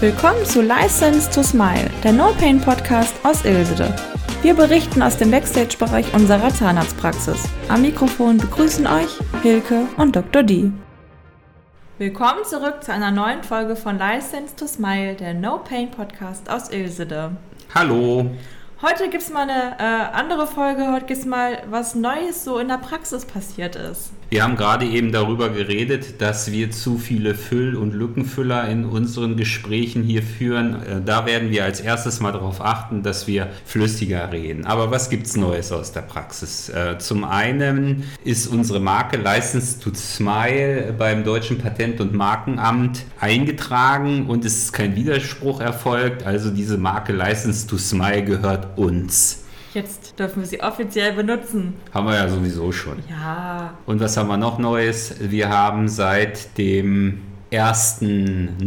Willkommen zu License to Smile, der No Pain Podcast aus Ilsede. Wir berichten aus dem Backstage-Bereich unserer Zahnarztpraxis. Am Mikrofon begrüßen euch Hilke und Dr. D. Willkommen zurück zu einer neuen Folge von License to Smile, der No Pain Podcast aus Ilsede. Hallo. Heute gibt es mal eine äh, andere Folge. Heute gibt es mal, was Neues so in der Praxis passiert ist. Wir haben gerade eben darüber geredet, dass wir zu viele Füll- und Lückenfüller in unseren Gesprächen hier führen. Äh, da werden wir als erstes mal darauf achten, dass wir flüssiger reden. Aber was gibt es Neues aus der Praxis? Äh, zum einen ist unsere Marke License to Smile beim Deutschen Patent- und Markenamt eingetragen und es ist kein Widerspruch erfolgt. Also diese Marke License to Smile gehört uns. Jetzt dürfen wir sie offiziell benutzen. Haben wir ja sowieso schon. Ja. Und was haben wir noch Neues? Wir haben seit dem 1.9.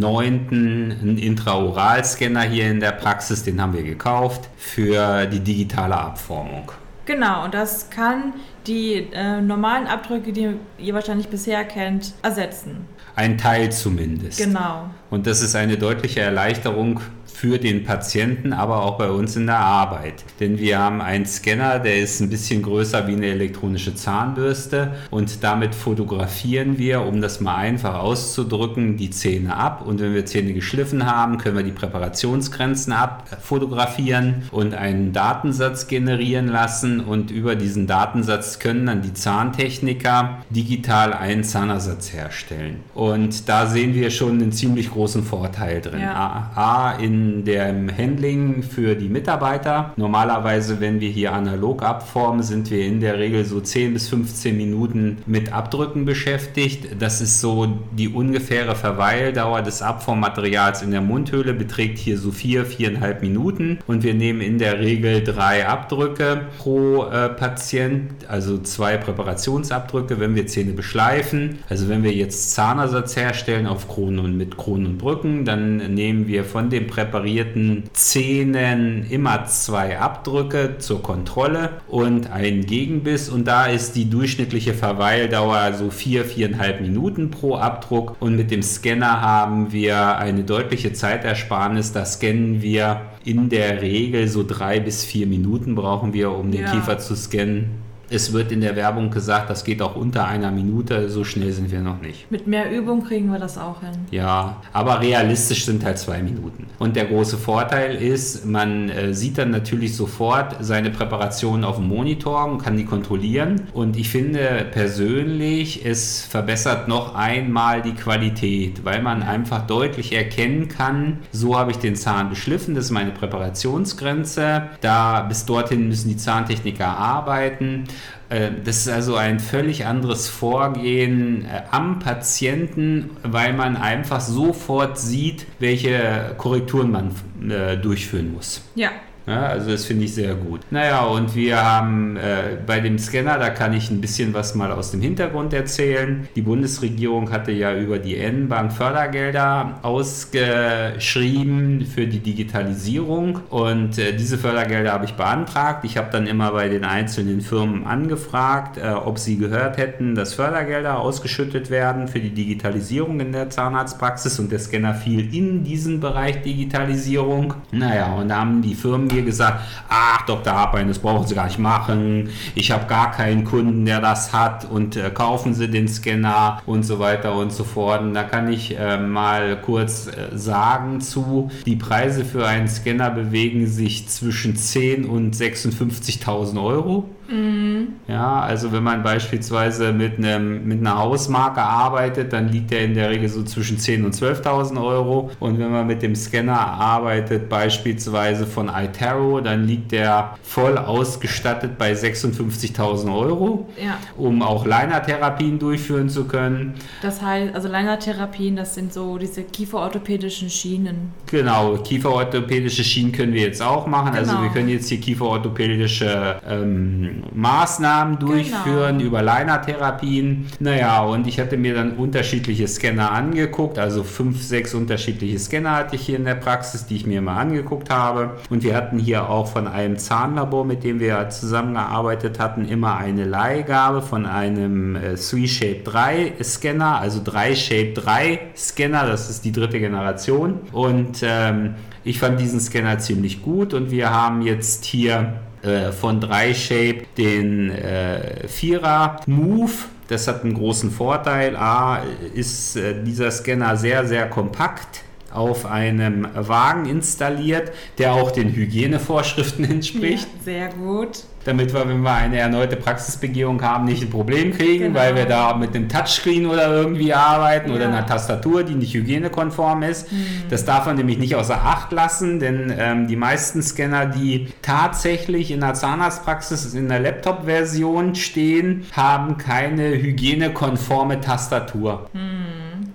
einen Intraoralscanner hier in der Praxis, den haben wir gekauft für die digitale Abformung. Genau, und das kann die äh, normalen Abdrücke, die ihr wahrscheinlich bisher kennt, ersetzen. Ein Teil zumindest. Genau. Und das ist eine deutliche Erleichterung für den Patienten, aber auch bei uns in der Arbeit. Denn wir haben einen Scanner, der ist ein bisschen größer wie eine elektronische Zahnbürste und damit fotografieren wir, um das mal einfach auszudrücken, die Zähne ab. Und wenn wir Zähne geschliffen haben, können wir die Präparationsgrenzen abfotografieren und einen Datensatz generieren lassen. Und über diesen Datensatz können dann die Zahntechniker digital einen Zahnersatz herstellen. Und da sehen wir schon einen ziemlich großen Vorteil drin. Ja. A, in dem Handling für die Mitarbeiter. Normalerweise, wenn wir hier analog abformen, sind wir in der Regel so 10 bis 15 Minuten mit Abdrücken beschäftigt. Das ist so die ungefähre Verweildauer des Abformmaterials in der Mundhöhle, beträgt hier so 4, 4,5 Minuten und wir nehmen in der Regel drei Abdrücke pro äh, Patient, also zwei Präparationsabdrücke, wenn wir Zähne beschleifen. Also wenn wir jetzt Zahnersatz herstellen auf Kronen und mit Kronen und Brücken, dann nehmen wir von dem präparierten präparierten Zähnen immer zwei Abdrücke zur Kontrolle und einen Gegenbiss und da ist die durchschnittliche Verweildauer so vier, viereinhalb Minuten pro Abdruck und mit dem Scanner haben wir eine deutliche Zeitersparnis. Da scannen wir in der Regel so drei bis vier Minuten brauchen wir, um den ja. Kiefer zu scannen. Es wird in der Werbung gesagt, das geht auch unter einer Minute, so schnell sind wir noch nicht. Mit mehr Übung kriegen wir das auch hin. Ja, aber realistisch sind halt zwei Minuten. Und der große Vorteil ist, man äh, sieht dann natürlich sofort seine Präparation auf dem Monitor und kann die kontrollieren. Und ich finde persönlich, es verbessert noch einmal die Qualität, weil man einfach deutlich erkennen kann, so habe ich den Zahn beschliffen, das ist meine Präparationsgrenze. Da bis dorthin müssen die Zahntechniker arbeiten. Äh, das ist also ein völlig anderes Vorgehen äh, am Patienten, weil man einfach sofort sieht, welche Korrekturen man äh, durchführen muss. Ja, ja, also das finde ich sehr gut. Naja, und wir haben äh, bei dem Scanner, da kann ich ein bisschen was mal aus dem Hintergrund erzählen. Die Bundesregierung hatte ja über die N-Bank Fördergelder ausgeschrieben für die Digitalisierung und äh, diese Fördergelder habe ich beantragt. Ich habe dann immer bei den einzelnen Firmen angefragt, äh, ob sie gehört hätten, dass Fördergelder ausgeschüttet werden für die Digitalisierung in der Zahnarztpraxis und der Scanner fiel in diesen Bereich Digitalisierung. Naja, und da haben die Firmen mir gesagt, ach Dr. Harpein, das brauchen Sie gar nicht machen. Ich habe gar keinen Kunden, der das hat und äh, kaufen Sie den Scanner und so weiter und so fort. Und da kann ich äh, mal kurz äh, sagen zu, die Preise für einen Scanner bewegen sich zwischen 10 und 56.000 Euro. Mhm. Ja, also wenn man beispielsweise mit, einem, mit einer Hausmarke arbeitet, dann liegt der in der Regel so zwischen 10.000 und 12.000 Euro. Und wenn man mit dem Scanner arbeitet, beispielsweise von iTero, dann liegt der voll ausgestattet bei 56.000 Euro, ja. um auch Liner-Therapien durchführen zu können. Das heißt, also Liner-Therapien, das sind so diese kieferorthopädischen Schienen. Genau, kieferorthopädische Schienen können wir jetzt auch machen. Also genau. Also wir können jetzt hier kieferorthopädische ähm, ähm, Maßnahmen durchführen Genau. über Liner-Therapien. Naja, und ich hatte mir dann unterschiedliche Scanner angeguckt, also fünf, sechs unterschiedliche Scanner hatte ich hier in der Praxis, die ich mir mal angeguckt habe. Und wir hatten hier auch von einem Zahnlabor, mit dem wir zusammengearbeitet hatten, immer eine Leihgabe von einem äh, 3Shape 3 Scanner, also 3Shape 3 Scanner, das ist die dritte Generation. Und ähm, ich fand diesen Scanner ziemlich gut und wir haben jetzt hier äh, von 3Shape den äh, 4er Move. Das hat einen großen Vorteil. A, ist äh, dieser Scanner sehr, sehr kompakt auf einem Wagen installiert, der auch den Hygienevorschriften entspricht Ja, sehr gut. Damit wir, wenn wir eine erneute Praxisbegehung haben, nicht ein Problem kriegen, Genau. weil wir da mit einem Touchscreen oder irgendwie arbeiten oder Ja. einer Tastatur, die nicht hygienekonform ist. Das darf man nämlich nicht außer Acht lassen, denn ähm, die meisten Scanner, die tatsächlich in der Zahnarztpraxis in der Laptop-Version stehen, haben keine hygienekonforme Tastatur.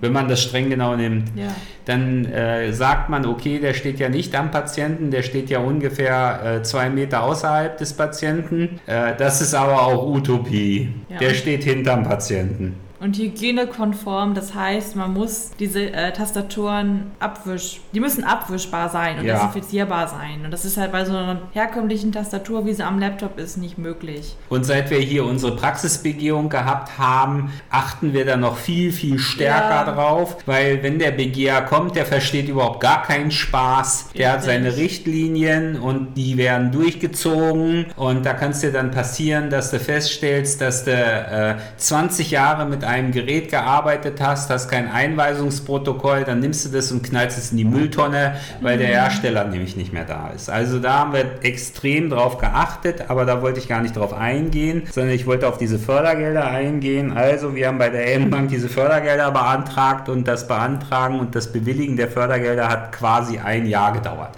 Wenn man das streng genau nimmt Ja. dann äh, sagt man, okay, der steht ja nicht am Patienten, der steht ja ungefähr äh, zwei Meter außerhalb des Patienten. Äh, das ist aber auch Utopie. Ja. Der steht hinterm Patienten. Und hygienekonform, das heißt, man muss diese äh, Tastaturen abwisch, die müssen abwischbar sein und Ja. desinfizierbar sein. Und das ist halt bei so einer herkömmlichen Tastatur, wie sie am Laptop ist, nicht möglich. Und seit wir hier unsere Praxisbegehung gehabt haben, achten wir da noch viel, viel stärker Ja. drauf, weil wenn der Begeher kommt, der versteht überhaupt gar keinen Spaß. Der hat Richtig. seine Richtlinien und die werden durchgezogen und da kann es dir dann passieren, dass du feststellst, dass du äh, 20 Jahre mit einem Gerät gearbeitet hast, hast kein Einweisungsprotokoll, dann nimmst du das und knallst es in die Mülltonne, weil der Hersteller nämlich nicht mehr da ist. Also da haben wir extrem drauf geachtet, aber da wollte ich gar nicht drauf eingehen, sondern ich wollte auf diese Fördergelder eingehen. Also wir haben bei der M-Bank diese Fördergelder beantragt und das Beantragen und das Bewilligen der Fördergelder hat quasi ein Jahr gedauert.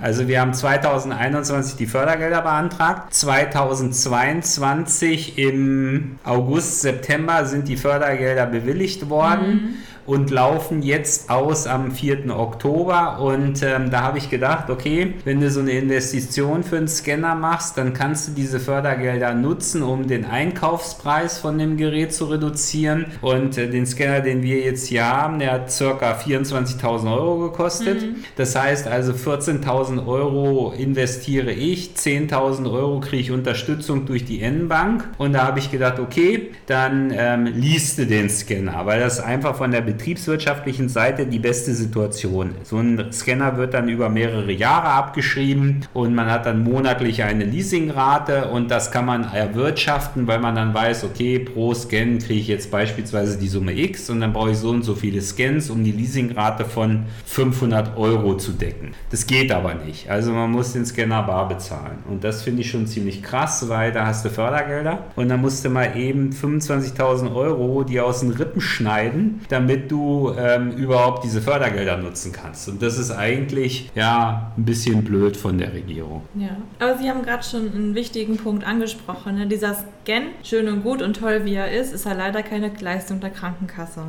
Also wir haben 2021 die Fördergelder beantragt. 2022 im August, September sind die Fördergelder bewilligt worden. Und laufen jetzt aus am 4. Oktober. Und ähm, da habe ich gedacht, okay, wenn du so eine Investition für einen Scanner machst, dann kannst du diese Fördergelder nutzen, um den Einkaufspreis von dem Gerät zu reduzieren. Und äh, den Scanner, den wir jetzt hier haben, der hat circa 24.000 Euro gekostet. Das heißt also 14.000 Euro investiere ich, 10.000 Euro kriege ich Unterstützung durch die N-Bank. Und da habe ich gedacht, okay, dann ähm, liest du den Scanner, weil das einfach von der betriebswirtschaftlichen Seite die beste Situation. So ein Scanner wird dann über mehrere Jahre abgeschrieben und man hat dann monatlich eine Leasingrate und das kann man erwirtschaften, weil man dann weiß, okay, pro Scan kriege ich jetzt beispielsweise die Summe X und dann brauche ich so und so viele Scans, um die Leasingrate von 500 Euro zu decken. Das geht aber nicht. Also man muss den Scanner bar bezahlen. Und das finde ich schon ziemlich krass, weil da hast du Fördergelder und dann musst du mal eben 25.000 Euro die aus den Rippen schneiden, damit du ähm, überhaupt diese Fördergelder nutzen kannst. Und das ist eigentlich ja ein bisschen blöd von der Regierung. Ja. Aber Sie haben gerade schon einen wichtigen Punkt angesprochen. Ne? Dieser Scan, schön und gut und toll wie er ist, ist ja leider keine Leistung der Krankenkasse.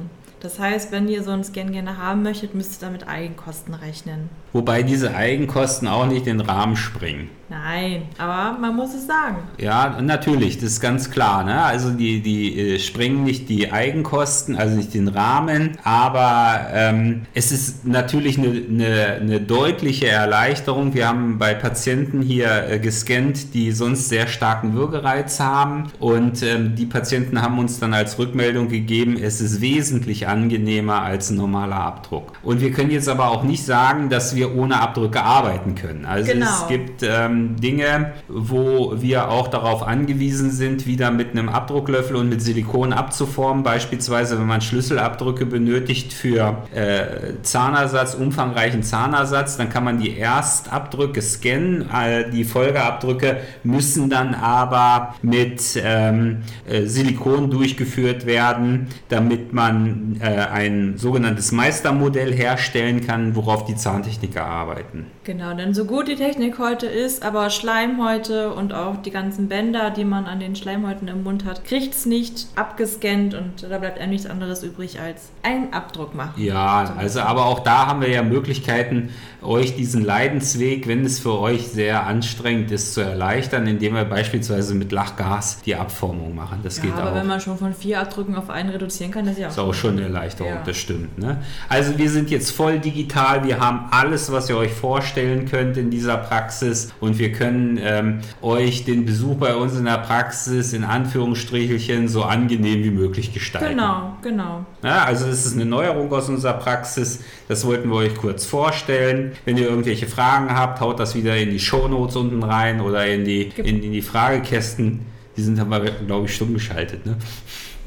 Das heißt, wenn ihr so einen Scan gerne haben möchtet, müsst ihr damit Eigenkosten rechnen. Wobei diese Eigenkosten auch nicht den Rahmen springen. Nein, aber man muss es sagen. Ja, natürlich, das ist ganz klar. Ne? Also die, die äh, sprengen nicht die Eigenkosten, also nicht den Rahmen, aber ähm, es ist natürlich eine, eine, eine deutliche Erleichterung. Wir haben bei Patienten hier äh, gescannt, die sonst sehr starken Würgereiz haben und ähm, die Patienten haben uns dann als Rückmeldung gegeben, es ist wesentlich angenehmer als ein normaler Abdruck. Und wir können jetzt aber auch nicht sagen, dass wir ohne Abdrücke arbeiten können. Also Genau. es gibt ähm, Dinge, wo wir auch darauf angewiesen sind, wieder mit einem Abdrucklöffel und mit Silikon abzuformen. Beispielsweise, wenn man Schlüsselabdrücke benötigt für äh, Zahnersatz, umfangreichen Zahnersatz, dann kann man die Erstabdrücke scannen. Äh, die Folgeabdrücke müssen dann aber mit ähm, äh, Silikon durchgeführt werden, damit man äh, ein sogenanntes Meistermodell herstellen kann, worauf die Zahntechniker arbeiten. Genau, denn so gut die Technik heute ist, aber Schleimhäute und auch die ganzen Bänder, die man an den Schleimhäuten im Mund hat, kriegt es nicht abgescannt und da bleibt einem nichts anderes übrig als einen Abdruck machen. Ja, also aber auch da haben wir ja Möglichkeiten, euch diesen Leidensweg, wenn es für euch sehr anstrengend ist, zu erleichtern, indem wir beispielsweise mit Lachgas die Abformung machen. Das ja, geht aber auch. wenn man schon von vier Abdrücken auf einen reduzieren kann, das ist ja auch, ist auch schon Erleichterung, Ja. das stimmt. Ne? Also wir sind jetzt voll digital, wir haben alles, was ihr euch vorstellen könnt in dieser Praxis und wir können ähm, euch den Besuch bei uns in der Praxis in Anführungsstrichelchen so angenehm wie möglich gestalten. Genau, genau. Ja, also das ist eine Neuerung aus unserer Praxis. Das wollten wir euch kurz vorstellen. Wenn ihr irgendwelche Fragen habt, haut das wieder in die Shownotes unten rein oder in die, in, in die Fragekästen. Die sind aber, glaube ich, stumm geschaltet. Ne?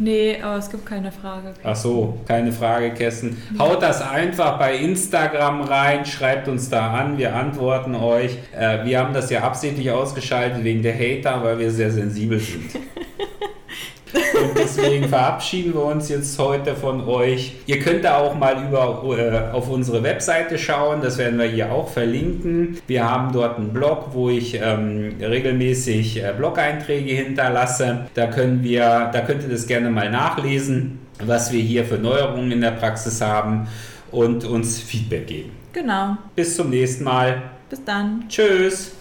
Nee, aber es gibt keine Frage. Ach so, keine Fragekästen. Haut das einfach bei Instagram rein, schreibt uns da an, wir antworten euch. Äh, wir haben das ja absichtlich ausgeschaltet wegen der Hater, weil wir sehr sensibel sind. Deswegen verabschieden wir uns jetzt heute von euch. Ihr könnt da auch mal über, äh, auf unsere Webseite schauen, das werden wir hier auch verlinken. Wir haben dort einen Blog, wo ich ähm, regelmäßig äh, Blog-Einträge hinterlasse. Da, können wir, da könnt ihr das gerne mal nachlesen, was wir hier für Neuerungen in der Praxis haben und uns Feedback geben. Genau. Bis zum nächsten Mal. Bis dann. Tschüss.